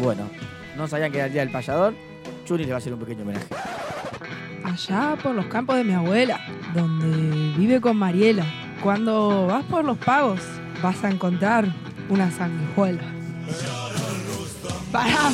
Bueno, no sabían que era el día del payador. Chuni le va a hacer un pequeño homenaje. Allá por los campos de mi abuela, donde vive con Mariela. Cuando vas por los pagos, vas a encontrar una sanguijuela. Pará,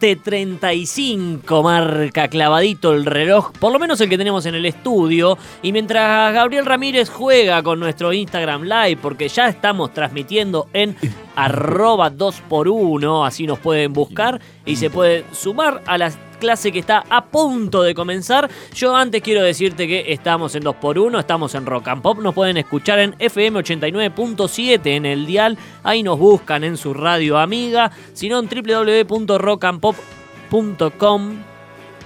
...20.35 marca clavadito el reloj, por lo menos el que tenemos en el estudio. Y mientras Gabriel Ramírez juega con nuestro Instagram Live, porque ya estamos transmitiendo en arroba 2x1, así nos pueden buscar y se pueden sumar a la clase que está a punto de comenzar. Yo antes quiero decirte que estamos en 2x1, estamos en Rock and Pop, nos pueden escuchar en FM 89.7 en el dial, ahí nos buscan en su radio amiga, sino en www.rockandpop.com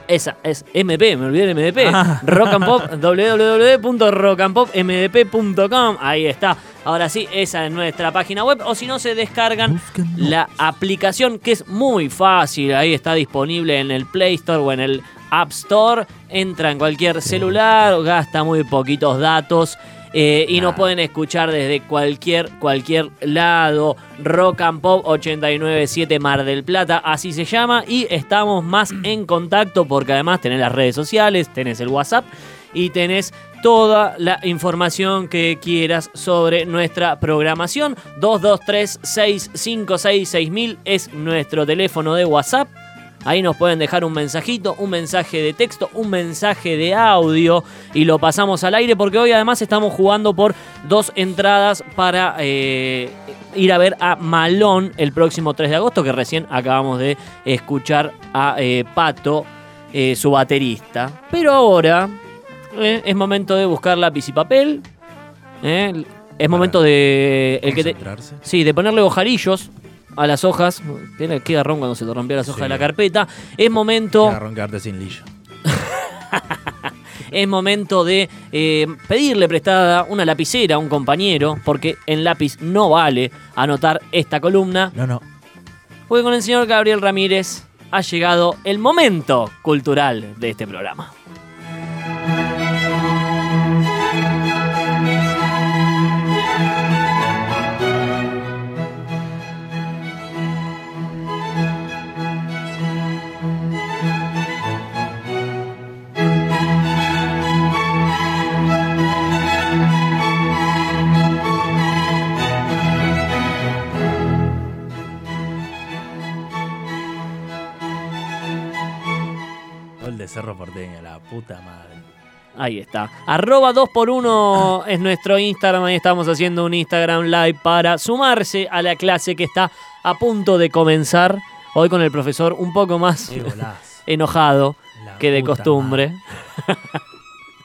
esa es MP, me olvidé de MDP. Ah. Rock and Pop, www.rockandpopmdp.com. Ahí está. Ahora sí, esa es nuestra página web. O si no, se descargan la aplicación que es muy fácil. Ahí está disponible en el Play Store o en el App Store. Entra en cualquier celular, gasta muy poquitos datos. Eh, y nos pueden escuchar desde cualquier, cualquier lado. Rock and Pop 897 Mar del Plata, así se llama. Y estamos más en contacto porque además tenés las redes sociales, tenés el WhatsApp y tenés toda la información que quieras sobre nuestra programación. 223-656-6000 es nuestro teléfono de WhatsApp. Ahí nos pueden dejar un mensajito, un mensaje de texto, un mensaje de audio y lo pasamos al aire porque hoy además estamos jugando por dos entradas para eh, ir a ver a Malón el próximo 3 de agosto que recién acabamos de escuchar a eh, Pato, eh, su baterista. Pero ahora es momento de buscar lápiz y papel. es momento de... El que te-. Sí, de ponerle hojarillos a las hojas. Tiene que garrón cuando se te rompió las hojas Sí. de la carpeta. Es momento, quedarte sin lillo. es momento de eh, pedirle prestada una lapicera a un compañero, porque en lápiz no vale anotar esta columna. No, no. Porque con el señor Gabriel Ramírez ha llegado el momento cultural de este programa. Cerro Porteño, la puta madre. Ahí está. Arroba 2x1 es nuestro Instagram. Ahí estamos haciendo un Instagram Live para sumarse a la clase que está a punto de comenzar. Hoy con el profesor un poco más enojado La que de costumbre.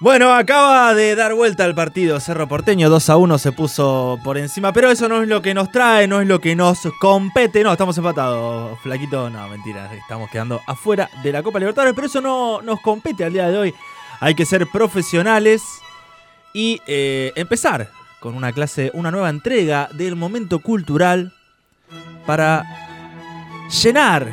Bueno, acaba de dar vuelta el partido Cerro Porteño, 2 a 1 se puso por encima, pero eso no es lo que nos trae, no es lo que nos compete, no, estamos empatados, flaquito, no, mentira, estamos quedando afuera de la Copa Libertadores, pero eso no nos compete al día de hoy, hay que ser profesionales y eh, empezar con una clase, una nueva entrega del momento cultural para llenar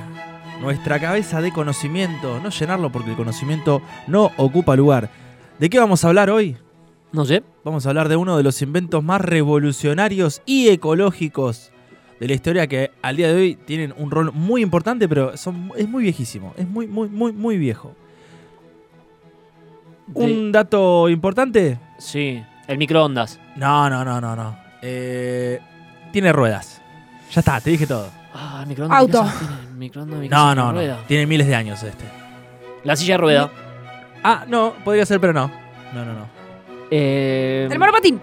nuestra cabeza de conocimiento, no llenarlo porque el conocimiento no ocupa lugar. ¿De qué vamos a hablar hoy? No sé. Vamos a hablar de uno de los inventos más revolucionarios y ecológicos de la historia que al día de hoy tienen un rol muy importante, pero son, es muy viejísimo, es muy, muy, muy, muy viejo. Un dato importante, Sí, el microondas. no, no, no, no, no. Eh, tiene ruedas. Ya está, te dije todo. Ah, el microondas. Auto. ¿qué tiene? El microondas, mi No, no, no. rueda. Tiene miles de años este. La silla de rueda. Ah, no, podría ser, pero no. No, no, no. Eh, El monopatín.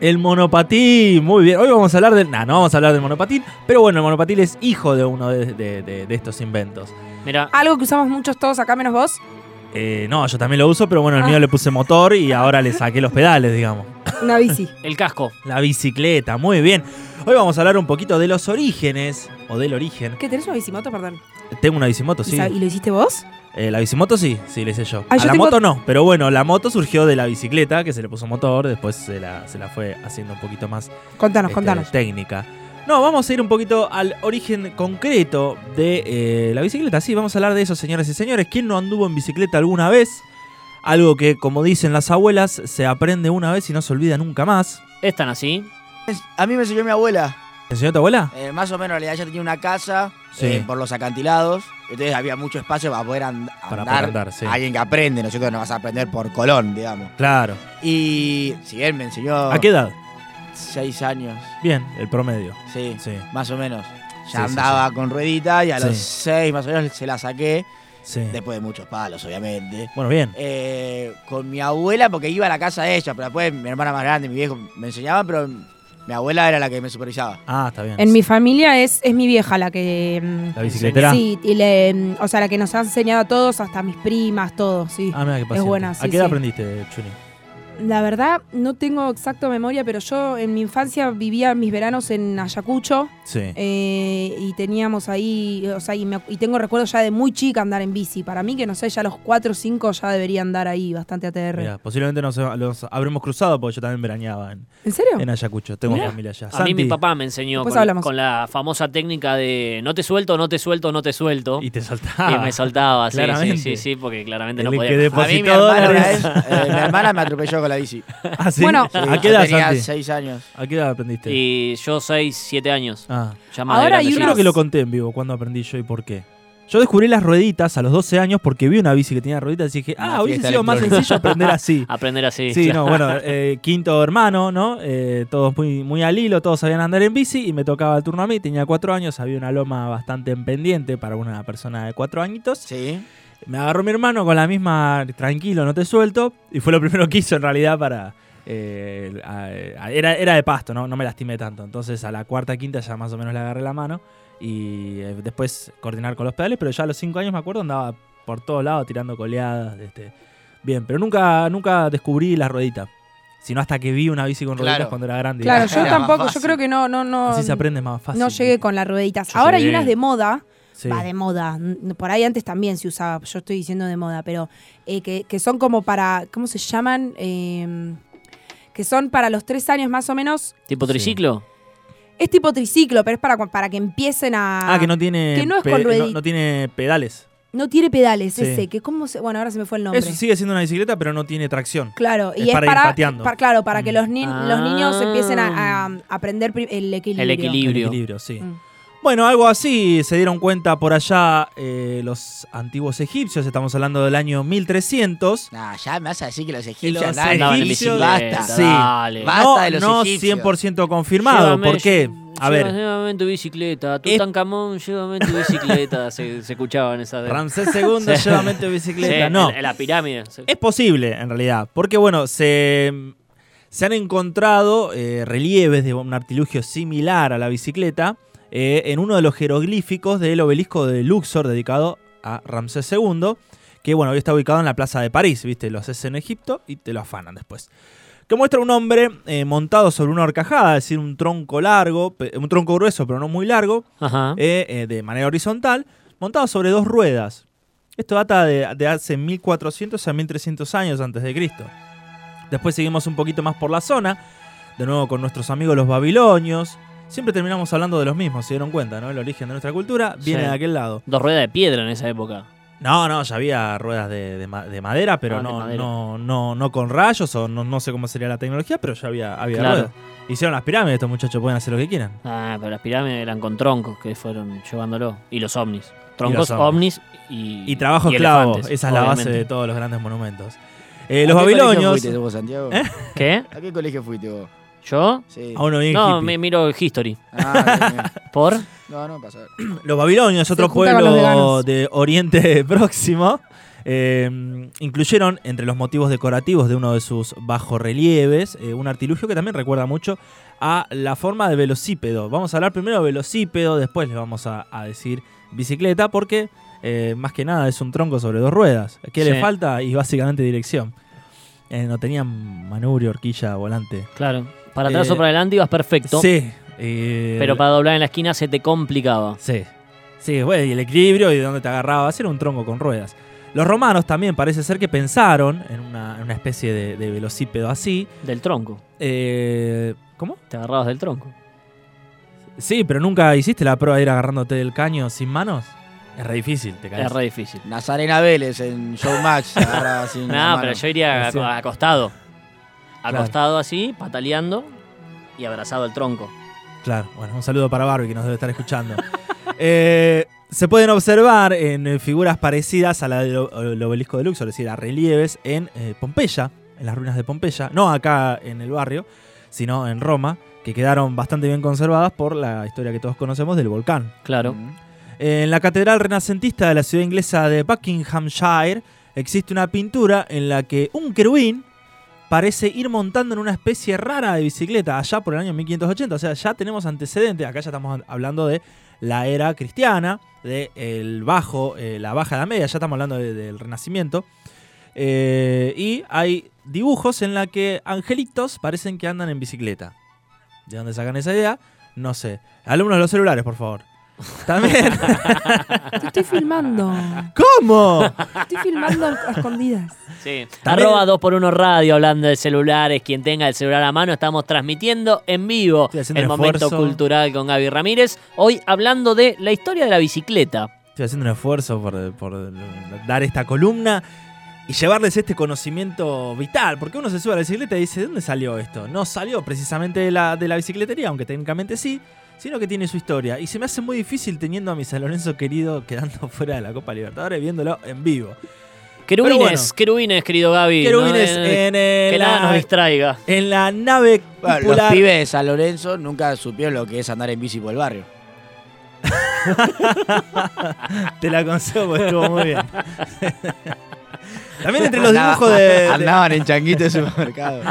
El monopatín, muy bien. Hoy vamos a hablar del. Nah, no vamos a hablar del monopatín, pero bueno, el monopatín es hijo de uno de, de- de- de estos inventos. Mira, Algo que usamos muchos todos acá, menos vos. Eh, no, yo también lo uso, pero bueno, el Ah. mío le puse motor y ahora le saqué los pedales, digamos. Una bici. el casco. La bicicleta, muy bien. Hoy vamos a hablar un poquito de los orígenes, o del origen. ¿Qué tenés una bicimoto, perdón? Tengo una bicimoto, ¿Y sí. sa- ¿Y lo hiciste vos? Eh, la bicimoto sí, sí, le hice yo. Ah, a yo la tengo- moto no, pero bueno, la moto surgió de la bicicleta, que se le puso motor, después se la, se la fue haciendo un poquito más Contanos, este, contanos. técnica. No, vamos a ir un poquito al origen concreto de eh, la bicicleta. Sí, vamos a hablar de eso, señoras y señores. ¿Quién no anduvo en bicicleta alguna vez? Algo que, como dicen las abuelas, se aprende una vez y no se olvida nunca más. Están así. A mí me enseñó mi abuela. ¿Te enseñó tu abuela? Eh, más o menos, en realidad ella tenía una casa Sí. eh, por los acantilados. Entonces había mucho espacio para poder and- Para andar. poder andar, sí. Alguien que aprende, ¿no es cierto? No vas a aprender por Colón, digamos. Claro. Y si bien me enseñó ¿A qué edad? seis años, Bien, el promedio. sí, Sí, más o menos. Ya andaba con ruedita y a los seis más o menos se la saqué. sí. Después de muchos palos, obviamente. Bueno, bien. Eh, con mi abuela, porque iba a la casa de ella, pero después mi hermana más grande, mi viejo, me enseñaban, pero mi abuela era la que me supervisaba. Ah, está bien. En mi familia es, es mi vieja la que. mm, ¿La bicicletera? Sí, y le, mm, o sea, la que nos ha enseñado a todos, hasta mis primas, todos, sí. Ah, mira qué paciente. buena, ¿A sí, qué edad sí. aprendiste, Chuni? La verdad, no tengo exacto memoria, pero yo en mi infancia vivía mis veranos en Ayacucho Sí. eh, y teníamos ahí, o sea, y, me- y tengo recuerdos ya de muy chica andar en bici. Para mí, que no sé, ya a los 4 o 5 ya debería andar ahí bastante ATR. Mira, posiblemente nos los habremos cruzado porque yo también veraneaba en, ¿En serio? en Ayacucho. Tengo Mirá. familia allá. A mí mi papá me enseñó con, la famosa técnica de no te suelto, no te suelto, no te suelto. Y te saltaba. Y me soltaba, sí, sí, Claramente. sí, sí, porque claramente El no que podía. A mí mi hermana, eh, mi hermana me atropelló con la bici. Ah, ¿sí? Bueno. Sí, ¿A yo qué edad, tenía Santi? seis años. ¿A qué edad aprendiste? Y yo 6, 7 años. Ah. Ya más Ahora hay grande Yo ya. creo que lo conté en vivo cuando aprendí yo y por qué. Yo descubrí las rueditas a los 12 años porque vi una bici que tenía rueditas y dije, Una ah, hubiese fiesta sido más electrónica. sencillo aprender así. Aprender así. Sí, claro. no, bueno, eh, quinto hermano, ¿no? Eh, todos muy, muy al hilo, todos sabían andar en bici y me tocaba el turno a mí. Tenía cuatro años, había una loma bastante en pendiente para una persona de cuatro añitos. Sí. Me agarró mi hermano con la misma, tranquilo, no te suelto. Y fue lo primero que hizo en realidad para... eh, a- a- era, era de pasto, ¿no? no me lastimé tanto. Entonces a la cuarta, quinta ya más o menos le agarré la mano. Y eh, después coordinar con los pedales, pero ya a los cinco años me acuerdo andaba por todos lados tirando coleadas. Este, bien, pero nunca, nunca descubrí la ruedita. Sino hasta que vi una bici con Claro. rueditas cuando era grande. Claro, yo Era tampoco, yo creo que no, no, no. Así se aprende más fácil. No llegué con las rueditas. Yo Ahora hay unas de moda, Sí. va de moda. Por ahí antes también se usaba, yo estoy diciendo de moda, pero eh, que, que son como para, ¿cómo se llaman? Eh, que son para los tres años más o menos. ¿Tipo Sí. triciclo? Es tipo triciclo, pero es para, para que empiecen a. Ah, que no tiene, que no es pe- con no, ruedita. no tiene pedales. No tiene pedales, Sí. ese. Que cómo se, bueno, ahora se me fue el nombre. Eso sigue siendo una bicicleta, pero no tiene tracción. Claro, y Es es, para ir para, claro, para que Mm. los, ni- los niños Ah. empiecen a, a aprender pri- el equilibrio. El equilibrio. El equilibrio, sí. Mm. Bueno, algo así se dieron cuenta por allá eh, los antiguos egipcios. Estamos hablando del año 1300. Nah, ya me vas a decir que los egipcios Los andaban Andaban en egipcios- bicicleta, Basta. Sí. dale. Basta no, de los no egipcios. 100% confirmado. Llévame, ¿Por qué? A ver, Llévame tu bicicleta. Es- Tutankamón, llévame tu bicicleta. se, se escuchaban esas de... Ramsés II, Sí. llévame tu Sí, bicicleta. no, en, en la pirámide. Sí. es posible en realidad. Porque bueno, se, se han encontrado eh, relieves de un artilugio similar a la bicicleta eh, en uno de los jeroglíficos del obelisco de Luxor dedicado a Ramsés II. Que bueno, hoy está ubicado en la plaza de París, ¿viste? Lo haces en Egipto y te lo afanan después. Que muestra un hombre eh, montado sobre una horcajada, es decir, un tronco largo, un tronco grueso, pero no muy largo, Ajá. eh, de manera horizontal, montado sobre dos ruedas. Esto data de, de hace 1400 a 1300 años antes de Cristo. Después seguimos un poquito más por la zona, de nuevo con nuestros amigos los babilonios. Siempre terminamos hablando de los mismos, se dieron cuenta, ¿no? El origen de nuestra cultura viene Sí. de aquel lado. Dos ruedas de piedra en esa época. No, no, ya había ruedas de, de ma- de madera, pero Ah, de no, madera. no, no, no con rayos o no, no sé cómo sería la tecnología, pero ya había, había Claro. ruedas. Hicieron las pirámides, estos muchachos pueden hacer lo que quieran. Ah, pero las pirámides eran con troncos que fueron llevándolo. Y los ovnis. Troncos, los ovnis. ovnis y. Y trabajo y esclavo, esa es la base de todos los grandes monumentos. Eh, ¿A los qué colegio babilonios. fuiste vos, Santiago? ¿Eh? ¿Qué? ¿A qué colegio fuiste vos? ¿Yo? Sí. A uno bien No, hippie. me miro History. Ah. ¿Por? No, no pasa. Los babilonios, otro pueblo de Oriente Próximo, Eh, incluyeron entre los motivos decorativos de uno de sus bajorrelieves eh, un artilugio que también recuerda mucho a la forma de velocípedo. Vamos a hablar primero de velocípedo, después le vamos a, a decir bicicleta, porque eh, más que nada es un tronco sobre dos ruedas. ¿Qué Sí. le falta? Y básicamente dirección. Eh, no tenían manubrio, horquilla, volante. Claro. Para atrás Eh, o para adelante ibas perfecto. Sí. eh, Pero para doblar en la esquina se te complicaba. Sí. Sí, bueno, y el equilibrio y de dónde te agarrabas era un tronco con ruedas. Los romanos también parece ser que pensaron en una, en una especie de, de velocípedo así. Del tronco. Eh, ¿Cómo? Te agarrabas del tronco. Sí, pero nunca hiciste la prueba de ir agarrándote del caño sin manos. Es re difícil, te caes. Es re difícil. Nazarena Vélez en Showmatch. la No, mano. pero yo iría Sí. Ac- acostado. Claro. Así, pataleando y abrazado al tronco. Claro, bueno, un saludo para Barbie que nos debe estar escuchando. Eh, se pueden observar en eh, figuras parecidas a la del obelisco de Luxor, es decir, a relieves en eh, Pompeya, en las ruinas de Pompeya, no acá en el barrio, sino en Roma, que quedaron bastante bien conservadas por la historia que todos conocemos del volcán. Claro. Mm. En la catedral renacentista de la ciudad inglesa de Buckinghamshire existe una pintura en la que un querubín parece ir montando en una especie rara de bicicleta allá por el año 1580. O sea, ya tenemos antecedentes. Acá ya estamos hablando de la era cristiana, de el bajo, eh, la baja edad media. Ya estamos hablando de- del Renacimiento. Eh, y hay dibujos en la que angelitos parecen que andan en bicicleta. ¿De dónde sacan esa idea? No sé. Alumnos de los celulares, por favor. También. Te estoy filmando. ¿Cómo? Te estoy filmando a escondidas. Sí. También- Arroba 2x1 Radio hablando de celulares. Quien tenga el celular a mano, estamos transmitiendo en vivo el momento esfuerzo. cultural con Gaby Ramírez. Hoy hablando de la historia de la bicicleta. Estoy haciendo un esfuerzo por, por dar esta columna y llevarles este conocimiento vital. Porque uno se sube a la bicicleta y dice, ¿de dónde salió esto? No salió precisamente de la, de la bicicletería, aunque técnicamente sí, sino que tiene su historia. Y se me hace muy difícil teniendo a mi San Lorenzo querido quedando fuera de la Copa Libertadores, viéndolo en vivo. Querubines, bueno. querubines, querido Gaby. Querubines ¿no? en, eh, que nada nos la, distraiga. en la nave Bueno, los pibes de San Lorenzo nunca supieron lo que es andar en bici por el barrio. Te la aconsejo porque estuvo muy bien. También entre los Andaba- dibujos de- de, Andaban en changuito de supermercado.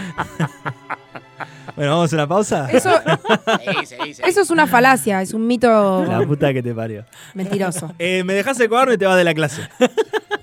Bueno, vamos a una pausa. Eso, eso es una falacia, es un mito La puta que te parió. mentiroso. Eh, me dejas el cuaderno y te vas de la clase.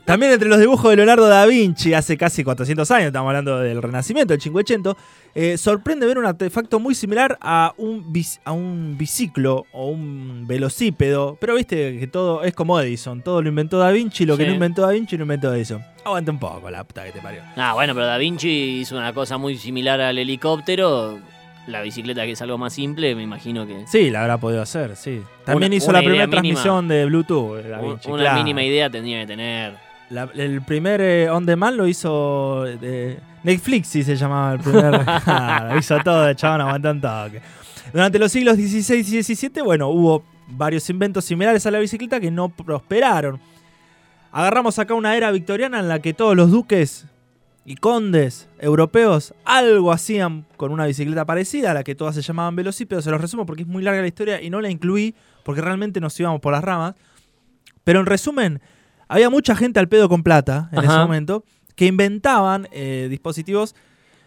También entre los dibujos de Leonardo da Vinci hace casi 400 años, estamos hablando del Renacimiento, el Cinquecento, eh, sorprende ver un artefacto muy similar a un, a un biciclo o un velocípedo, pero viste que todo es como Edison, todo lo inventó da Vinci, lo que no inventó da Vinci lo inventó Edison. Aguanta un poco, la puta que te parió. Ah, bueno, pero Da Vinci hizo una cosa muy similar al helicóptero. La bicicleta, que es algo más simple, me imagino que. Sí, la habrá podido hacer, sí. También Una- hizo una la primera mínima. transmisión de Bluetooth, da Vinci. una claro. mínima idea tendría que tener. La- el primer eh, on demand lo hizo eh, Netflix, sí se llamaba el primer. Ah, lo hizo todo, chabón aguantó un toque. Durante los siglos XVI y XVII, bueno, hubo varios inventos similares a la bicicleta que no prosperaron. Agarramos acá una era victoriana en la que todos los duques y condes europeos algo hacían con una bicicleta parecida, a la que todas se llamaban velocípedos. Se los resumo porque es muy larga la historia y no la incluí porque realmente nos íbamos por las ramas. Pero en resumen, había mucha gente al pedo con plata en ese momento que inventaban eh, dispositivos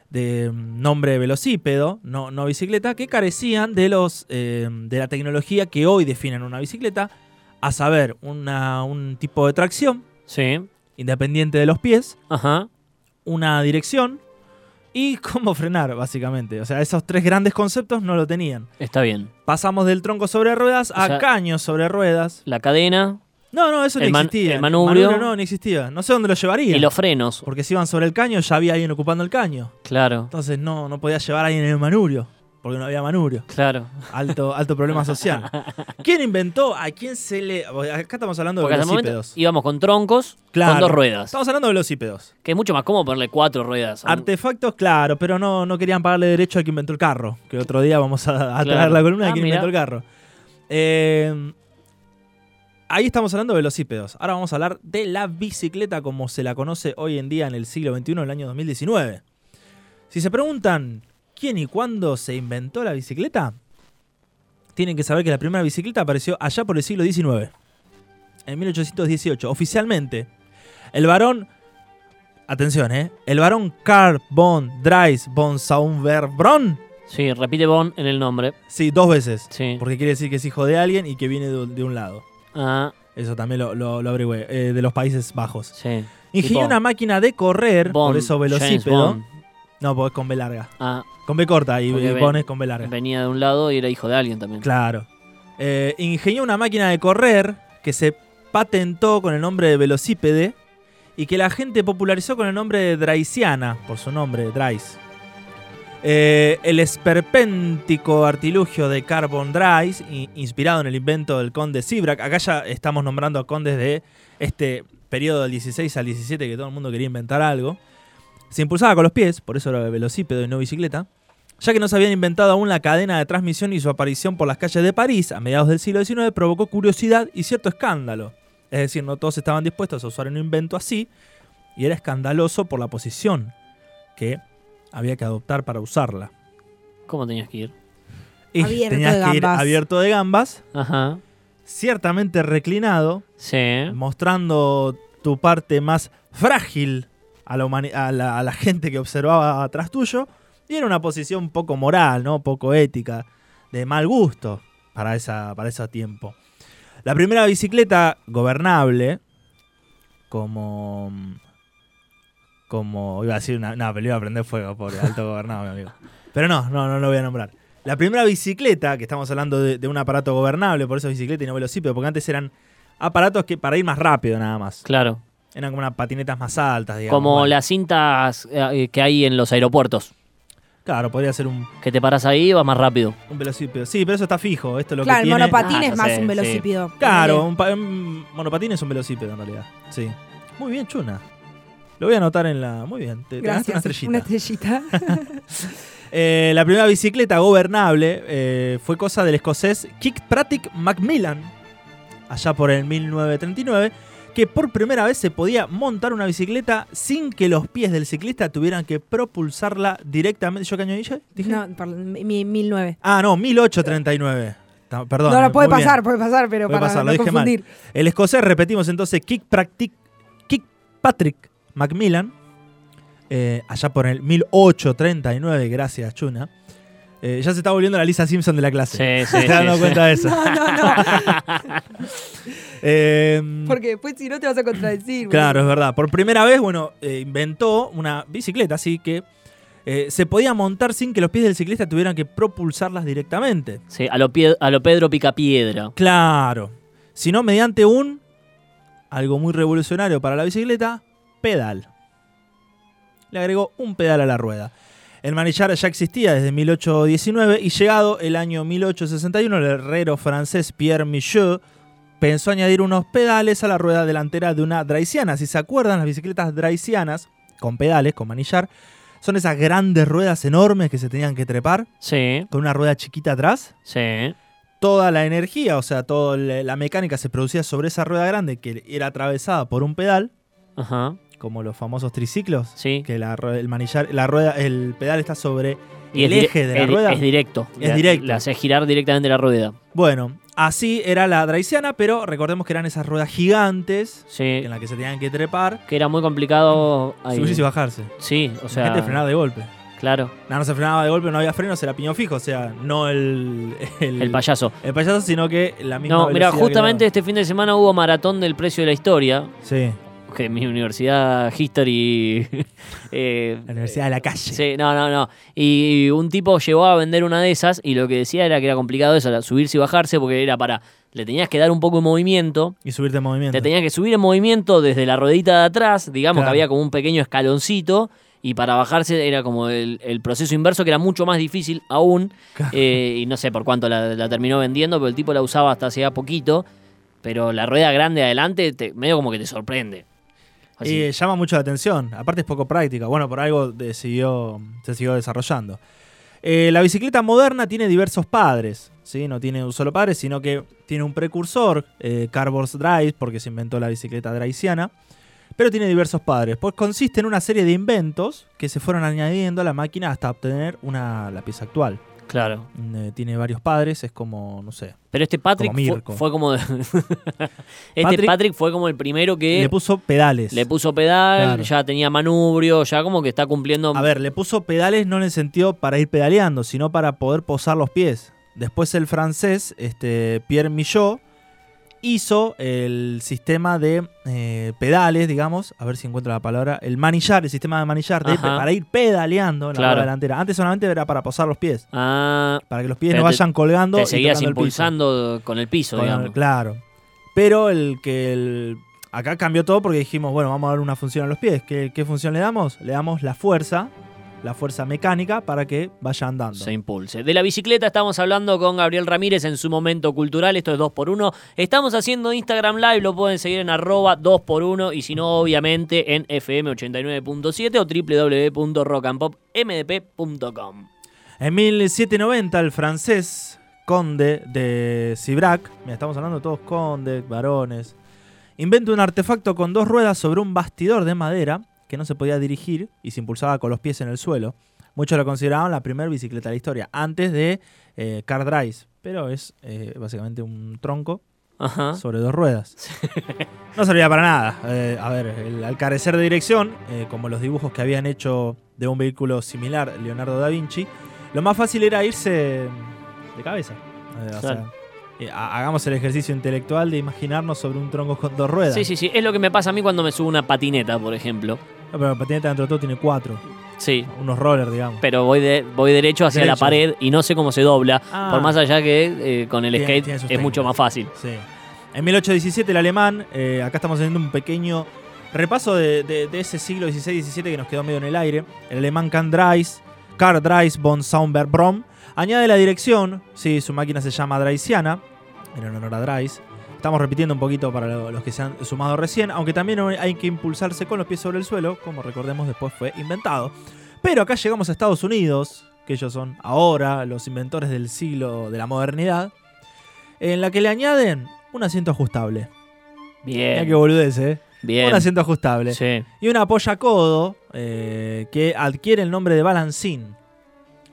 de mm, nombre velocípedo, no, no bicicleta, que carecían de, los, eh, de la tecnología que hoy definen una bicicleta, a saber, una- un tipo de tracción Sí. independiente de los pies, Ajá. una dirección y cómo frenar, básicamente. O sea, esos tres grandes conceptos no lo tenían. Está bien. Pasamos del tronco sobre ruedas a sea- caños sobre ruedas. La cadena No, no, eso El no man- existía. el manubrio. no, no existía. No sé dónde lo llevaría. y los frenos. Porque si iban sobre el caño, ya había alguien ocupando el caño. Claro. Entonces no, no podía llevar a alguien en el manubrio. Porque no había manubrio. Claro. Alto, alto problema social. ¿Quién inventó? ¿A quién se le.? Acá estamos hablando de Porque momento velocípedos. íbamos con troncos Claro. con dos ruedas. Estamos hablando de velocípedos. Que es mucho más cómodo ponerle cuatro ruedas. Artefactos, claro, pero no, no querían pagarle derecho al que inventó el carro. Que otro día vamos a, a Claro. traer la columna de Ah, quien inventó el carro. Eh, ahí estamos hablando de velocípedos. Ahora vamos a hablar de la bicicleta como se la conoce hoy en día en el siglo XXI, en el año 2019. Si se preguntan quién y cuándo se inventó la bicicleta, tienen que saber que la primera bicicleta apareció allá por el siglo XIX. En 1818, oficialmente. El varón, atención, ¿eh? El varón Carl von Dreis von Sauerbronn, Sí, repite Bon en el nombre. sí, dos veces. Sí. Porque quiere decir que es hijo de alguien y que viene de, de un lado. Ah, Eso también lo, lo, lo averigüé, eh, de los Países Bajos. sí. Ingenió una máquina de correr, Bond, por eso velocípedo. No, porque es con B larga. Ah, Con B corta y, Porque y ven- Bond es con B larga. venía de un lado y era hijo de alguien también. Claro. Eh, ingenió una máquina de correr que se patentó con el nombre de velocípede y que la gente popularizó con el nombre de Draisiana, por su nombre, Drais. Eh, el esperpéntico artilugio de Carbon Drais, i- inspirado en el invento del conde Sibrak. Acá ya estamos nombrando a condes de este periodo del 16 al 17 que todo el mundo quería inventar algo. Se impulsaba con los pies, por eso era velocípedo y no bicicleta ya que no se habían inventado aún la cadena de transmisión y su aparición por las calles de París a mediados del siglo XIX provocó curiosidad y cierto escándalo. Es decir, no todos estaban dispuestos a usar un invento así y era escandaloso por la posición que había que adoptar para usarla. ¿Cómo tenías que ir? Y Abierto tenías de que ir gambas. abierto de gambas, Ajá. ciertamente reclinado, Sí. mostrando tu parte más frágil a la, humani- a la- a la gente que observaba atrás tuyo. Y era una posición poco moral, ¿no? Poco ética, de mal gusto para, esa, para ese tiempo. La primera bicicleta gobernable, como. Como. Iba a decir una. No, pero le iba a prender fuego, pobre alto gobernado, mi amigo. Pero no, no, no lo voy a nombrar. La primera bicicleta, que estamos hablando de, de un aparato gobernable, por eso bicicleta y no velocípedo, porque antes eran aparatos que para ir más rápido nada más. Claro. Eran como unas patinetas más altas, digamos. Como Bueno, las cintas eh, que hay en los aeropuertos. Claro, podría ser un, Que te paras ahí y vas más rápido. un velocípedo. Sí, pero eso está fijo. Esto es lo Claro, que el tiene. monopatín Ah, es más sé, un sí. velocípedo. Claro, un, un monopatín es un velocípedo en realidad. Sí. Muy bien, Chuna. Lo voy a anotar en la. Muy bien. Te, Gracias. una estrellita. Una estrellita. Eh, la primera bicicleta gobernable eh, fue cosa del escocés Kirkpatrick Macmillan, allá por el 1939, que por primera vez se podía montar una bicicleta sin que los pies del ciclista tuvieran que propulsarla directamente. ¿Yo qué año dije? No, perdón, mi, 1009. Ah, no, 1839. Ta- Perdón. no, no, puede bien. pasar, puede pasar, pero Puede para pasar, lo dije mal. El escocés, repetimos entonces, Kirkpatrick, Kirkpatrick Macmillan, eh, allá por el 1839, gracias Chuna. Eh, ya se está volviendo la Lisa Simpson de la clase. Sí, sí. ¿Te estás dando sí, cuenta de eso? No, no, no. Eh, Porque después si no te vas a contradecir. Claro, es verdad. Por primera vez, bueno, eh, inventó una bicicleta, así que eh, se podía montar sin que los pies del ciclista tuvieran que propulsarlas directamente. Sí, a lo, pie- a lo Pedro Picapiedra. Claro. Sino mediante un, algo muy revolucionario para la bicicleta, pedal. Le agregó un pedal a la rueda. El manillar ya existía desde 1819 y llegado el año 1861 el herrero francés Pierre Michaud pensó añadir unos pedales a la rueda delantera de una draisiana. Si se acuerdan, las bicicletas draisianas con pedales, con manillar, son esas grandes ruedas enormes que se tenían que trepar Sí, con una rueda chiquita atrás sí. toda la energía, o sea, toda la la mecánica se producía sobre esa rueda grande que era atravesada por un pedal, Ajá. Como los famosos triciclos, Sí. que la, el manillar, la rueda, el pedal está sobre Y el eje de la es- rueda. es directo. Es Le- directo. Le hace girar directamente la rueda. Bueno, así era la draisiana, pero recordemos que eran esas ruedas gigantes Sí. en las que se tenían que trepar, Que era muy complicado. subirse y bajarse. Sí, o La sea. gente frenaba de golpe. Claro, No, no se frenaba de golpe, no había frenos, era piñón fijo, o sea, no el, el, el payaso. el payaso, sino que la misma No, mira, justamente este fin de semana hubo maratón del precio de la historia. Sí, Que mi universidad, History. eh, la Universidad de la Calle. Sí, no, no, no. Y un tipo llegó a vender una de esas y lo que decía era que era complicado eso, subirse y bajarse porque era para... Le tenías que dar un poco de movimiento, Y subirte en movimiento. te tenías que subir en movimiento desde la ruedita de atrás, digamos Claro. que había como un pequeño escaloncito y para bajarse era como el, el proceso inverso que era mucho más difícil aún eh, y no sé por cuánto la, la terminó vendiendo, pero el tipo la usaba hasta hacía poquito, pero la rueda grande adelante te- medio como que te sorprende. Así. Y llama mucho la atención. Aparte es poco práctica. Bueno, por algo de- siguió- se siguió desarrollando. Eh, la bicicleta moderna tiene diversos padres. ¿sí? No tiene un solo padre, sino que tiene un precursor, eh, Drive, porque se inventó la bicicleta draisiana. Pero tiene diversos padres. Pues consiste en una serie de inventos que se fueron añadiendo a la máquina hasta obtener una, la pieza actual. Claro. Eh, tiene varios padres, es como, no sé. Pero este Patrick Como fue, como. este Patrick- Patrick, fue como el primero que Le puso pedales. le puso pedal, Claro. ya tenía manubrio, ya como que está cumpliendo. A ver, le puso pedales no en el sentido para ir pedaleando, sino para poder posar los pies. Después el francés, este, Pierre Millot, hizo el sistema de eh, pedales, digamos, a ver si encuentro la palabra, el manillar, el sistema de manillar, de- para ir pedaleando en la Claro. rueda delantera. Antes solamente era para posar los pies, Ah, para que los pies no vayan colgando. te y seguías tocando el piso. impulsando con el piso, Con- digamos. Claro. Pero el que el- acá cambió todo porque dijimos, bueno, vamos a dar una función a los pies. ¿Qué, qué función le damos? Le damos la fuerza, la fuerza mecánica para que vaya andando. Se impulse. De la bicicleta estamos hablando con Gabriel Ramírez en su momento cultural. Esto es 2x1. Estamos haciendo Instagram Live. Lo pueden seguir en arroba 2x1. Y si no, obviamente en FM 89.7 o www.rockandpopmdp.com. En 1790 el francés conde de Sibrac, mira, estamos hablando de todos condes, varones, inventa un artefacto con dos ruedas sobre un bastidor de madera que no se podía dirigir y se impulsaba con los pies en el suelo. Muchos lo consideraban la primera bicicleta de la historia, antes de eh, car drives, pero es eh, básicamente un tronco Ajá. sobre dos ruedas. No servía para nada. Eh, a ver, el- al carecer de dirección, eh, como los dibujos que habían hecho de un vehículo similar Leonardo da Vinci, lo más fácil era irse de cabeza. O sea, hagamos el ejercicio intelectual de imaginarnos sobre un tronco con dos ruedas. Sí, sí, sí. Es lo que me pasa a mí cuando me subo una patineta, por ejemplo. No, pero la patineta dentro de todo tiene cuatro. Sí. Unos rollers, digamos. Pero voy, de, voy derecho hacia Derecho. la pared y no sé cómo se dobla. Ah. Por más allá que eh, con el Tiene- skate tiene es mucho más fácil. Sí. En 1817 el alemán, eh, acá estamos haciendo un pequeño repaso de, de- de ese siglo XVI-XVII que nos quedó medio en el aire. El alemán Karl Dreis, Karl Dreis von Sauber-Brom, añade la dirección, sí, su máquina se llama Dreisiana, en honor a Dreis. Estamos repitiendo un poquito para lo- los que se han sumado recién, aunque también hay que impulsarse con los pies sobre el suelo, como recordemos después fue inventado. Pero acá llegamos a Estados Unidos, que ellos son ahora los inventores del siglo de la modernidad, en la que le añaden un asiento ajustable. Mira Bien. qué boludez, ¿eh? Bien. Un asiento ajustable. Sí. Y un apoyacodo eh, que adquiere el nombre de balancín.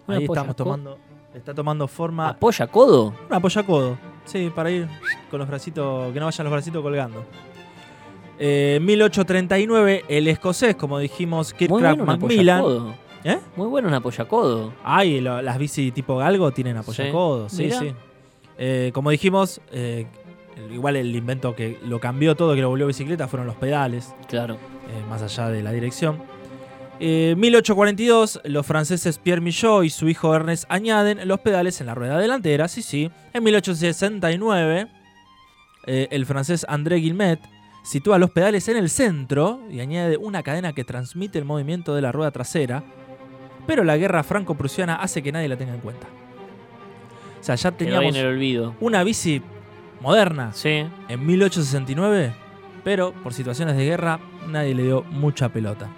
Ahí estamos tomando. Está tomando forma. ¿Apoya codo? Un apoyacodo. Sí, para ir con los bracitos. Que no vayan los bracitos colgando. Eh, 1839, el escocés, como dijimos, Kirkcraft bueno Macmillan. apoyacodo. ¿Eh? Muy bueno un apoyacodo. Ay, las bici tipo galgo tienen apoyacodos. Sí, sí. Eh, como dijimos, eh, igual el invento que lo cambió todo, que lo volvió bicicleta, fueron los pedales. Claro. eh, más allá de la dirección. Eh, 1842, los franceses Pierre Millot y su hijo Ernest añaden los pedales en la rueda delantera, sí, sí. En 1869, eh, el francés André Guilmet sitúa los pedales en el centro y añade una cadena que transmite el movimiento de la rueda trasera, pero la guerra franco-prusiana hace que nadie la tenga en cuenta. O sea, ya teníamos en el olvido. una bici moderna Sí. en 1869, pero por situaciones de guerra nadie le dio mucha pelota.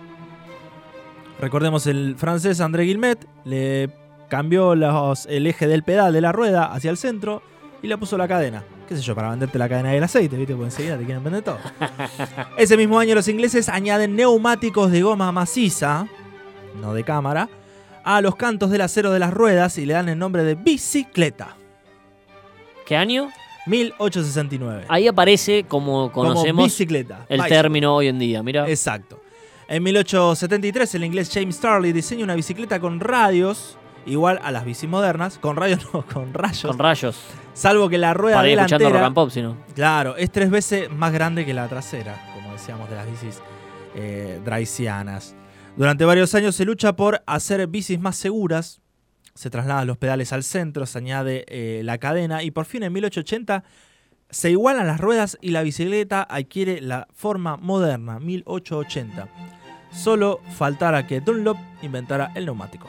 Recordemos el francés André Guilmet le cambió los- el eje del pedal de la rueda hacia el centro y le puso la cadena. ¿Qué sé yo? Para venderte la cadena del aceite, ¿viste? Porque enseguida te quieren vender todo. Ese mismo año los ingleses añaden neumáticos de goma maciza, no de cámara, a los cantos del acero de las ruedas y le dan el nombre de bicicleta. ¿Qué año? 1869. Ahí aparece como Como conocemos bicicleta. el bicycle. término hoy en día. Mira. Exacto. En 1873 el inglés James Starley diseña una bicicleta con radios igual a las bicis modernas, con radios no, con rayos, Con rayos. salvo que la rueda Para ir escuchando rock delantera, and pop, si no. claro, es tres veces más grande que la trasera, como decíamos de las bicis eh, draisianas. Durante varios años se lucha por hacer bicis más seguras, se trasladan los pedales al centro, se añade eh, la cadena y por fin en 1880 se igualan las ruedas y la bicicleta adquiere la forma moderna, 1880. Solo faltara que Dunlop inventara el neumático.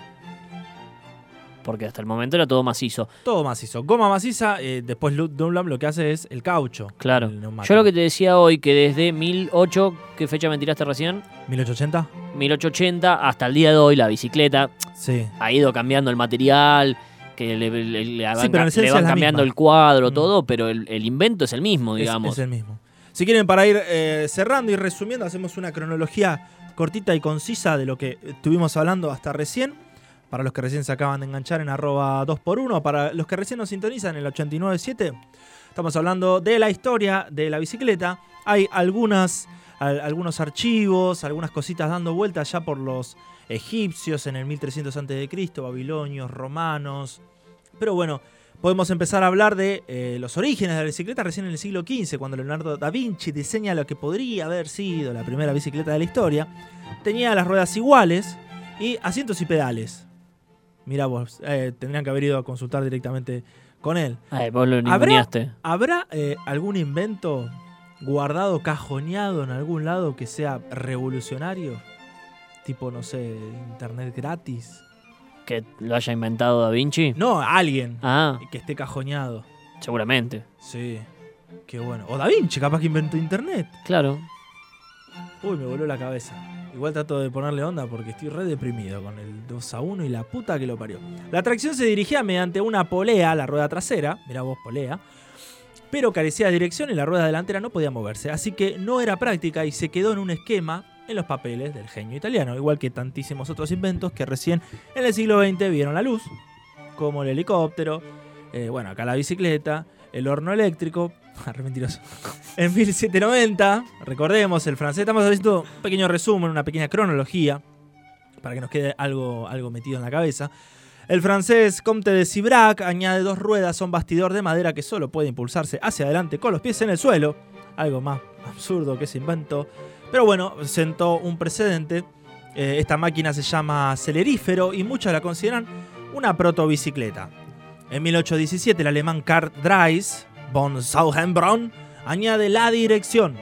Porque hasta el momento era todo macizo. Todo macizo. Goma maciza, eh, después Dunlop lo que hace es el caucho. Claro. el. Yo lo que te decía hoy, que desde 1008, ¿qué fecha me tiraste recién? 1880. 1880 hasta el día de hoy, la bicicleta Sí. ha ido cambiando el material, que le, le- le van, Sí, le cambiando el cuadro, Mm. todo, pero el, el invento es el mismo, Es- digamos. Es, el mismo. Si quieren, para ir eh, cerrando y resumiendo, hacemos una cronología cortita y concisa de lo que estuvimos hablando hasta recién. Para los que recién se acaban de enganchar en arroba 2x1. Para los que recién nos sintonizan en el 89.7. Estamos hablando de la historia de la bicicleta. Hay algunas, al- algunos archivos, algunas cositas dando vueltas ya por los egipcios en el 1300 a.C., babilonios, romanos. Pero bueno, podemos empezar a hablar de eh, los orígenes de la bicicleta recién en el siglo XV, cuando Leonardo da Vinci diseña lo que podría haber sido la primera bicicleta de la historia. Tenía las ruedas iguales y asientos y pedales. Mirá vos, eh, tendrían que haber ido a consultar directamente con él. Ay, vos lo ¿Habrá-. ¿Habrá eh, algún invento guardado, cajoneado en algún lado que sea revolucionario? Tipo, no sé, internet gratis. Que lo haya inventado Da Vinci. No, alguien Ah, que esté cajoneado. seguramente. Sí, qué bueno. O Da Vinci, capaz que inventó internet. Claro. Uy, me voló la cabeza. Igual trato de ponerle onda porque estoy re deprimido con el 2 a 1 y la puta que lo parió. La tracción se dirigía mediante una polea, la rueda trasera, mirá vos polea, pero carecía de dirección y la rueda delantera no podía moverse, así que no era práctica y se quedó en un esquema en los papeles del genio italiano, igual que tantísimos otros inventos que recién en el siglo XX vieron la luz, como el helicóptero, eh, bueno, acá la bicicleta, el horno eléctrico, re mentiroso. En 1790, recordemos, el francés, estamos haciendo un pequeño resumen, una pequeña cronología, para que nos quede algo, algo metido en la cabeza. El francés Comte de Cibrac añade dos ruedas a un bastidor de madera que solo puede impulsarse hacia adelante con los pies en el suelo. Algo más absurdo que ese invento. Pero bueno, sentó un precedente. Eh, esta máquina se llama celerífero y muchos la consideran una protobicicleta. En 1817 el alemán Karl Dreis von Sauhenbronn añade la dirección.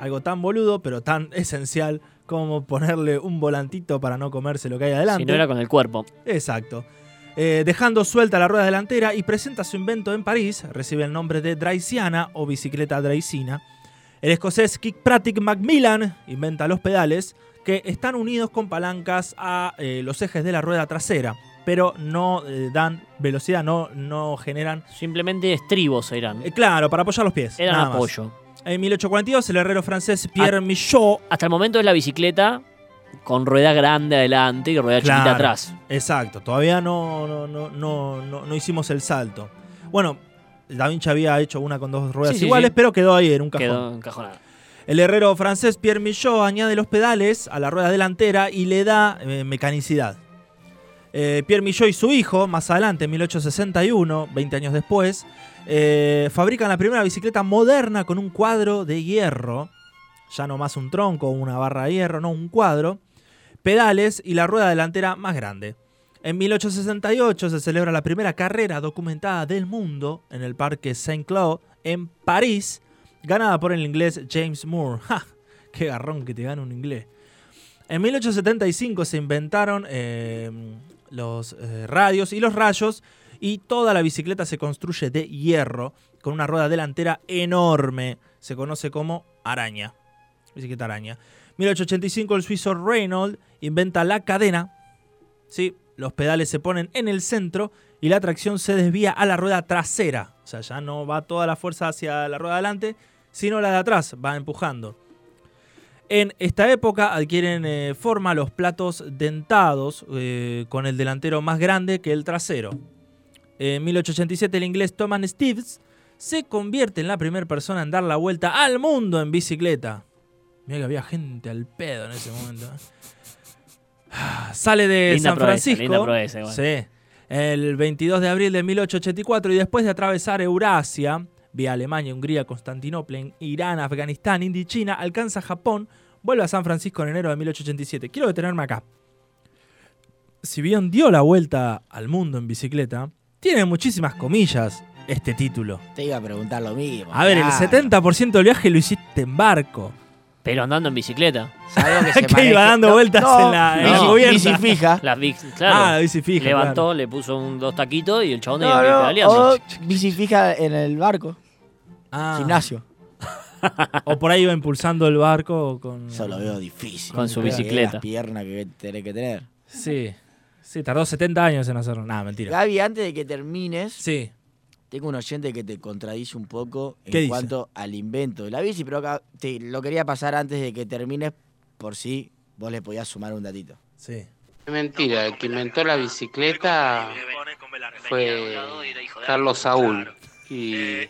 Algo tan boludo pero tan esencial como ponerle un volantito para no comerse lo que hay adelante. Si no era con el cuerpo. Exacto. Eh, dejando suelta la rueda delantera y presenta su invento en París, recibe el nombre de Draisiana o bicicleta Draisina. El escocés Kirkpatrick Macmillan inventa los pedales que están unidos con palancas a eh, los ejes de la rueda trasera, pero no eh, dan velocidad, no, no generan... Simplemente estribos eran. eh, claro, para apoyar los pies. Eran nada más. apoyo. En 1842 el herrero francés Pierre Michaud Hasta el momento es la bicicleta con rueda grande adelante y rueda Claro. chiquita atrás. Exacto, todavía no, no, no, no, no hicimos el salto. Bueno, Da Vinci había hecho una con dos ruedas Sí, iguales, sí. pero quedó ahí en un cajón. Quedó encajonada. El herrero francés Pierre Michaud añade los pedales a la rueda delantera y le da eh, mecanicidad. Eh, Pierre Michaud y su hijo, más adelante, en 1861, 20 años después, eh, fabrican la primera bicicleta moderna con un cuadro de hierro. Ya no más un tronco o una barra de hierro, no, un cuadro. Pedales y la rueda delantera más grande. En 1868 se celebra la primera carrera documentada del mundo en el Parque Saint-Cloud en París, ganada por el inglés James Moore. ¡Ja! ¡Qué garrón que te gana un inglés! En 1875 se inventaron eh, los eh, radios y los rayos y toda la bicicleta se construye de hierro con una rueda delantera enorme. Se conoce como araña. Bicicleta araña. 1885 el suizo Reynolds inventa la cadena. Sí, los pedales se ponen en el centro y la tracción se desvía a la rueda trasera. O sea, ya no va toda la fuerza hacia la rueda adelante, sino la de atrás, va empujando. En esta época adquieren eh, forma los platos dentados eh, con el delantero más grande que el trasero. En 1887 el inglés Thomas Steves se convierte en la primera persona en dar la vuelta al mundo en bicicleta. Mira que había gente al pedo en ese momento. ¿eh? Sale de Linda San proeza, Francisco. linda proeza, igual. Sí. El 22 de abril de 1884 y después de atravesar Eurasia, vía Alemania, Hungría, Constantinopla, Irán, Afganistán, India y China, alcanza Japón, vuelve a San Francisco en enero de 1887. Quiero detenerme acá. Si bien dio la vuelta al mundo en bicicleta, tiene muchísimas comillas este título. Te iba a preguntar lo mismo. A ver, el claro. 70% del viaje lo hiciste en barco. Pero andando en bicicleta. Sabemos que, iba dando vueltas en la- en la bici- cubierta. bici fija. La bici, claro. Ah, la bici fija. Levantó, claro. le puso un, dos taquitos y el chabón No, no, pedaleando. o bici fija en el barco. Ah, Gimnasio. O por ahí iba impulsando el barco con. Eso lo veo difícil. Con su bicicleta. Las piernas que tenés que tener. Sí. Sí, tardó 70 años en hacerlo. Nada, mentira. Gaby, antes de que termines, Sí. Tengo un oyente que te contradice un poco en cuanto al invento de la bici, pero acá te lo quería pasar antes de que termines por si vos le podías sumar un datito. Sí. Es mentira, el que inventó la bicicleta fue Carlos Saúl y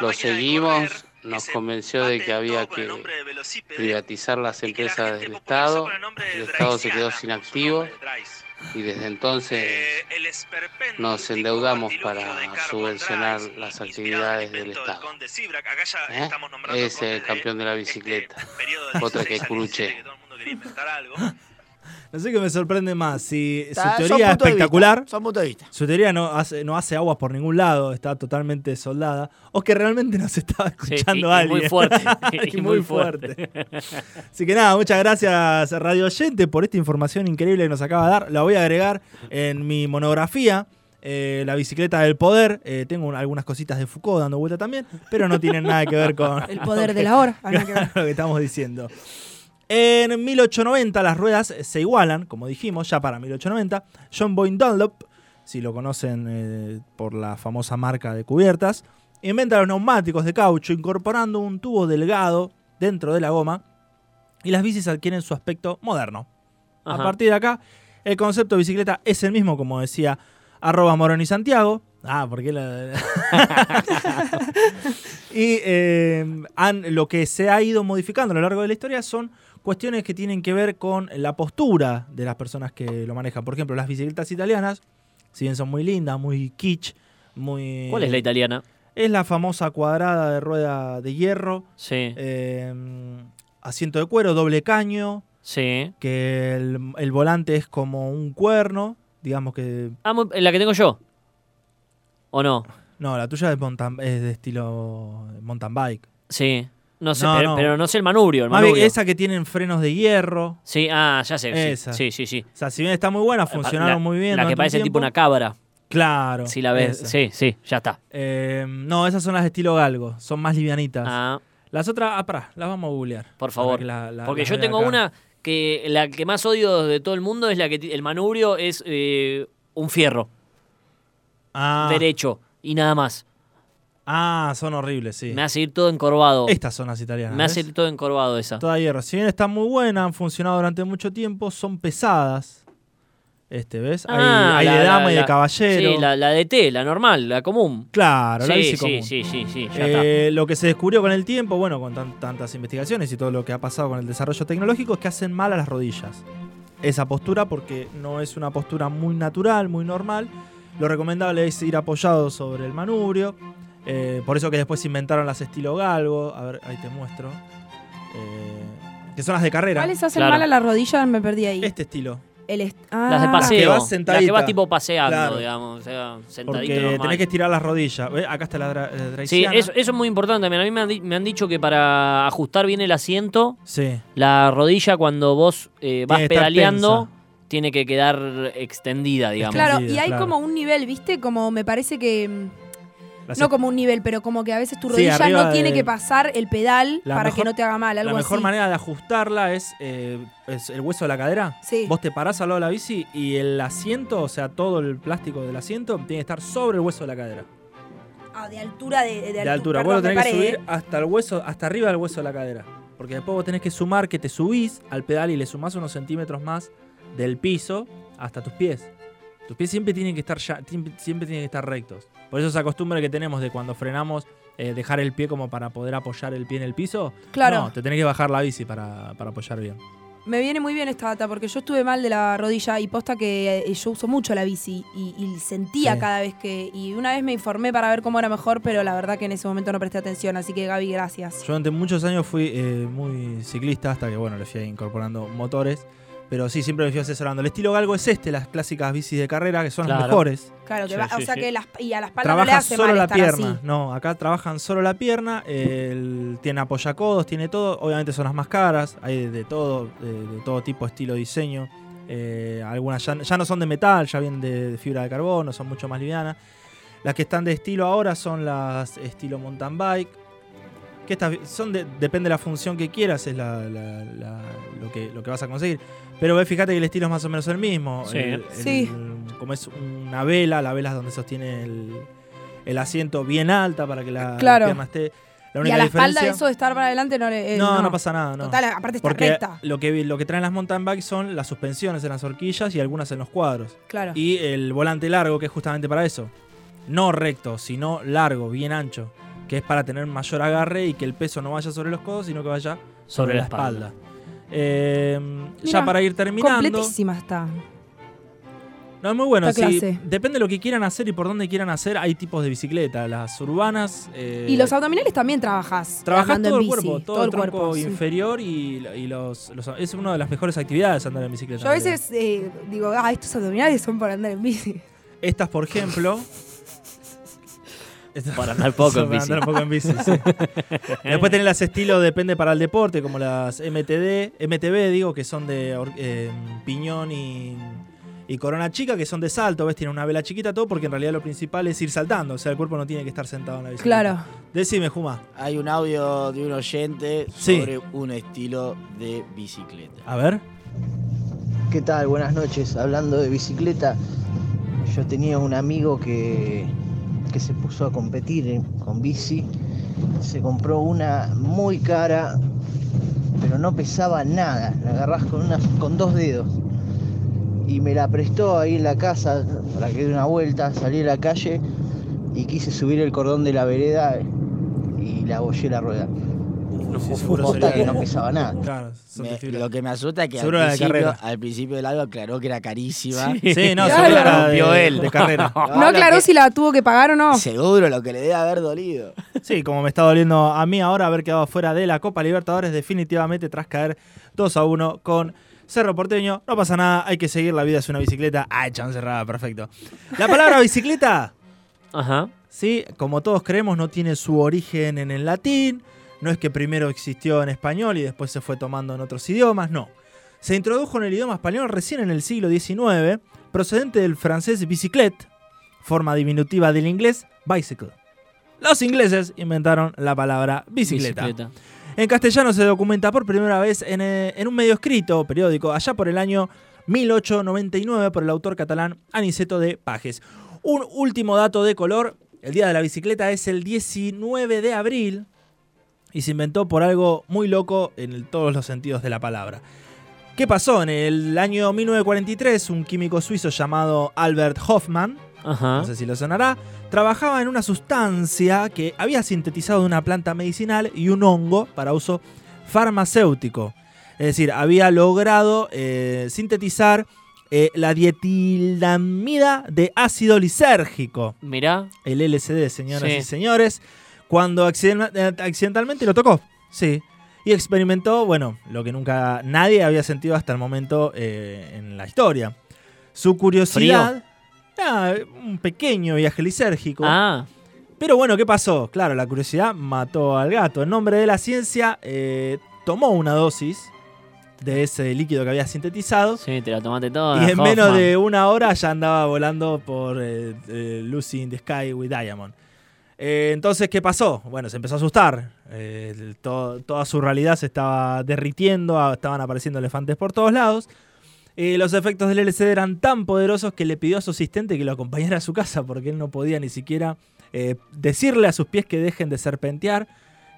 lo seguimos, nos convenció de que había que privatizar las empresas del Estado, el Estado se quedó sin activos y desde entonces nos endeudamos para subvencionar las actividades del Estado. ¿Eh? Es el campeón de la bicicleta, otra que Curuche. No sé qué me sorprende más. Si Está- su teoría es puntos de vista, espectacular, Son de vista. su teoría no hace, no hace aguas por ningún lado, está totalmente soldada, o que realmente nos estaba Sí, escuchando y alguien. muy fuerte. Y muy fuerte. Así que nada, muchas gracias Radio Oyente por esta información increíble que nos acaba de dar. La voy a agregar en mi monografía. eh, la bicicleta del poder. Eh, tengo un- algunas cositas de Foucault dando vuelta también, pero no tienen nada que ver con El poder de la hora. Nada que ver. lo que estamos diciendo. En 1890 las ruedas se igualan, como dijimos, ya para 1890. John Boyne Dunlop, si lo conocen eh, por la famosa marca de cubiertas, inventa los neumáticos de caucho incorporando un tubo delgado dentro de la goma y las bicis adquieren su aspecto moderno. A partir de acá, el concepto de bicicleta es el mismo, como decía arroba Moroni Santiago. Ah, porque la... y eh, han- lo que se ha ido modificando a lo largo de la historia son cuestiones que tienen que ver con la postura de las personas que lo manejan. Por ejemplo, las bicicletas italianas, si bien son muy lindas, muy kitsch, muy... ¿Cuál es la italiana? Es la famosa cuadrada de rueda de hierro, Sí, eh, asiento de cuero, doble caño, sí. que el, el volante es como un cuerno, digamos que... Ah, la que tengo yo. ¿O no? No, la tuya es, mountain- es de estilo mountain bike. Sí. No sé, No, pero, no. pero no sé el manubrio. El esa que tienen frenos de hierro. Sí, ah, ya sé. Esa. Sí, sí, sí. O sea, si bien está muy buena, funcionaron La- muy bien. La que parece tipo una cabra. Claro. Si la ves. esa. Sí, sí, ya está. Eh, no, esas son las de estilo galgo. Son más livianitas. Ah, Las otras, ah, pará, las vamos a googlear. por favor. que la- la- Porque yo tengo acá. una que la que más odio de todo el mundo es la que el manubrio es eh, un fierro Ah, derecho y nada más. Ah, son horribles, sí. Me hace ir todo encorvado. Estas son las italianas. Me hace ¿ves? ir todo encorvado esa. Toda hierro. Si bien están muy buenas, han funcionado durante mucho tiempo, son pesadas. Este, ¿ves? Ah, hay, la- de la- dama y de caballero. Sí, la, la de T, la normal, la común. Claro, la bici sí, común. sí, sí, sí, ya está. Eh, lo que se descubrió con el tiempo, bueno, con tan- tantas investigaciones y todo lo que ha pasado con el desarrollo tecnológico, es que hacen mal a las rodillas. Esa postura, porque no es una postura muy natural, muy normal. Lo recomendable es ir apoyado sobre el manubrio. Eh, por eso que después se inventaron las estilo galgo. A ver, ahí te muestro. Eh, que son las de carrera. ¿Cuáles hacen Claro. mal a la rodilla? Me perdí ahí. Este estilo. El est- Las de Ah, paseo. que vas las que vas tipo paseando, Claro. digamos. O sea, sentadito Porque normal. tenés que estirar las rodillas. ¿Ves? Acá está la dra- eh, Sí, eso, eso es muy importante también. A mí me han, di- me han dicho que para ajustar bien el asiento, Sí. la rodilla cuando vos eh, vas pedaleando tensa. tiene que quedar extendida, digamos. Claro, y hay claro. como un nivel, ¿viste? Como me parece que. No como un nivel, pero como que a veces tu rodilla no tiene de- que pasar el pedal para mejor- que no te haga mal, algo La mejor así. manera de ajustarla es, eh, es el hueso de la cadera. Sí. Vos te parás al lado de la bici y el asiento, o sea, todo el plástico del asiento, tiene que estar sobre el hueso de la cadera. Ah, de altura de, de, De, altu- altura. perdón, vos lo tenés que subir ¿eh? hasta el hueso, hasta arriba del hueso de la cadera. Porque después vos tenés que sumar que te subís al pedal y le sumás unos centímetros más del piso hasta tus pies. Tus pies siempre tienen que estar ya, siempre tienen que estar rectos. Por eso esa costumbre que tenemos de cuando frenamos eh, dejar el pie como para poder apoyar el pie en el piso. Claro. No, te tenés que bajar la bici para, para apoyar bien. Me viene muy bien esta data porque yo estuve mal de la rodilla y posta que eh, yo uso mucho la bici y, y sentía Sí. cada vez que. Y una vez me informé para ver cómo era mejor, pero la verdad que en ese momento no presté atención. Así que Gaby, gracias. Yo durante muchos años fui eh, muy ciclista hasta que, bueno, le fui incorporando motores. Pero sí, siempre me fui asesorando. El estilo galgo es este, las clásicas bicis de carrera, que son las mejores. Claro, que Sí, va- sí, o sea sí. que las, y a la espalda no le Trabaja hace solo mal la estar pierna. así. No, acá trabajan solo la pierna. el- tiene apoyacodos, tiene todo. Obviamente son las más caras. Hay de, de todo, de, de todo tipo, estilo, diseño. Eh, algunas ya, ya no son de metal, ya vienen de, de fibra de carbono, son mucho más livianas. Las que están de estilo ahora son las estilo mountain bike. Que estas son de- depende de la función que quieras, es la- la- la- lo, que, lo que vas a conseguir. Pero ve, fíjate que el estilo es más o menos el mismo. Sí. El- el- Sí. como es una vela, la vela es donde sostiene el, el asiento bien alta para que la, la Claro. pierna esté. La Y a la espalda eso de estar para adelante no le. eh, no, no, pasa nada, no. Total, aparte está Porque recta. lo que, lo que traen las mountain bikes son las suspensiones en las horquillas y algunas en los cuadros. Claro. Y el volante largo, que es justamente para eso. No recto, sino largo, bien ancho. Que es para tener mayor agarre y que el peso no vaya sobre los codos, sino que vaya sobre, la espalda. Eh, ya para ir terminando. Completísima está. No, es muy bueno. Sí, depende de lo que quieran hacer y por dónde quieran hacer. Hay tipos de bicicleta. Las urbanas. eh, Y los abdominales también trabajas. Trabajás andando todo el bici, cuerpo, todo, el cuerpo, sí. inferior y, y los, los- Es una de las mejores actividades andar en bicicleta. Yo a veces eh, digo, ah, estos abdominales son para andar en bici. Estas, por ejemplo. Para andar poco en para bici. andar poco en bici, sí. Después tenés las estilo depende para el deporte, como las MTD, MTB, digo, que son de eh, piñón y, y corona chica, que son de salto, ves, tienen una vela chiquita, todo, porque en realidad lo principal es ir saltando, o sea, el cuerpo no tiene que estar sentado en la bicicleta. Claro. Decime, Juma. Hay un audio de un oyente Sí. sobre un estilo de bicicleta. A ver. ¿Qué tal? Buenas noches. Hablando de bicicleta, yo tenía un amigo que, que se puso a competir con bici. Se compró una muy cara, pero no pesaba nada. La agarrás con, con dos dedos. Y me la prestó ahí en la casa para que dé una vuelta. Salí a la calle y quise subir el cordón de la vereda y la abollé la rueda. Sí, seguro Posta sería- que no pesaba nada. Claro, Me- lo que me asusta es que al la principio, carrera. al principio del audio aclaró que era carísima. Sí, no, Claro. seguro era de, Rompió él. de carrera. No aclaró que- si la tuvo que pagar o no. Seguro lo que le debe haber dolido. Sí, como me está doliendo a mí ahora haber quedado fuera de la Copa Libertadores definitivamente tras caer 2 a 1 con Cerro Porteño. No pasa nada, hay que seguir, la vida es una bicicleta. Ah, chan cerrada, perfecto. La palabra bicicleta, Ajá. sí, como todos creemos, no tiene su origen en el latín. No es que primero existió en español y después se fue tomando en otros idiomas, no. Se introdujo en el idioma español recién en el siglo XIX, procedente del francés bicyclette, forma diminutiva del inglés bicycle. Los ingleses inventaron la palabra bicicleta. En castellano se documenta por primera vez en, eh, en un medio escrito o periódico, allá por el año 1899, por el autor catalán Aniceto de Pajes. Un último dato de color: el día de la bicicleta es el 19 de abril y se inventó por algo muy loco en el- todos los sentidos de la palabra. ¿Qué pasó? En el año 1943, un químico suizo llamado Albert Hoffman Ajá. no sé si lo sonará, trabajaba en una sustancia que había sintetizado de una planta medicinal y un hongo para uso farmacéutico. Es decir, había logrado eh, sintetizar eh, la dietilamida de ácido lisérgico, Mirá. el LSD, señoras Sí. y señores, cuando eh, accidentalmente lo tocó. Sí. Y experimentó, bueno, lo que nunca nadie había sentido hasta el momento eh, en la historia. Su curiosidad. Ah, un pequeño viaje lisérgico. Ah, Pero bueno, ¿qué pasó? Claro, la curiosidad mató al gato. En nombre de la ciencia, eh, tomó una dosis de ese líquido que había sintetizado. sí, te la tomaste toda. Y en menos de una hora ya andaba volando por eh, Lucy in the Sky with Diamond. Eh, entonces, ¿qué pasó? Bueno, se empezó a asustar. Eh, toda su realidad se estaba derritiendo, estaban apareciendo elefantes por todos lados. Eh, los efectos del LCD eran tan poderosos que le pidió a su asistente que lo acompañara a su casa porque él no podía ni siquiera decirle a sus pies que dejen de serpentear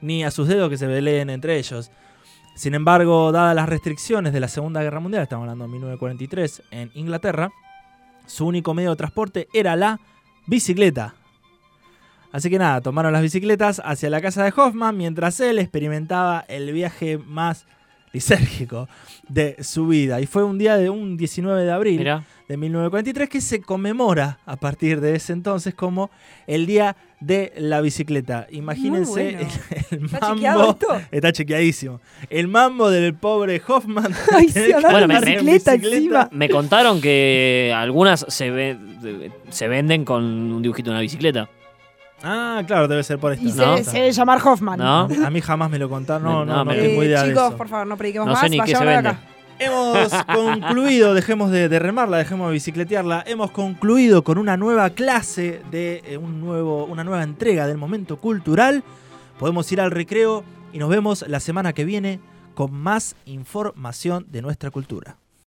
ni a sus dedos que se peleen entre ellos. Sin embargo, dadas las restricciones de la Segunda Guerra Mundial, estamos hablando de 1943, en Inglaterra, su único medio de transporte era la bicicleta. Así que nada, tomaron las bicicletas hacia la casa de Hoffman mientras él experimentaba el viaje más lisérgico de su vida. Y fue un día de un 19 de abril Mirá. de 1943 que se conmemora a partir de ese entonces como el Día de la Bicicleta. Imagínense bueno. el, el ¿Está mambo. chequeado esto? Está chequeadísimo. El mambo del pobre Hoffman. Ay, sí, en andar bicicleta encima. Me contaron que algunas se, ve- se venden con un dibujito de una bicicleta. Ah, claro, debe ser por esto. Y No. se, se debe llamar Hoffman. ¿No? A mí jamás me lo contaron. No, no, no, No, me- tengo idea de chicos, eso. por favor, no prediquemos No sé más. ni qué se vayámonos de vende. acá. Hemos concluido, dejemos de, de remarla, dejemos de bicicletearla. Hemos concluido con una nueva clase de eh, un nuevo, una nueva entrega del momento cultural. Podemos ir al recreo y nos vemos la semana que viene con más información de nuestra cultura.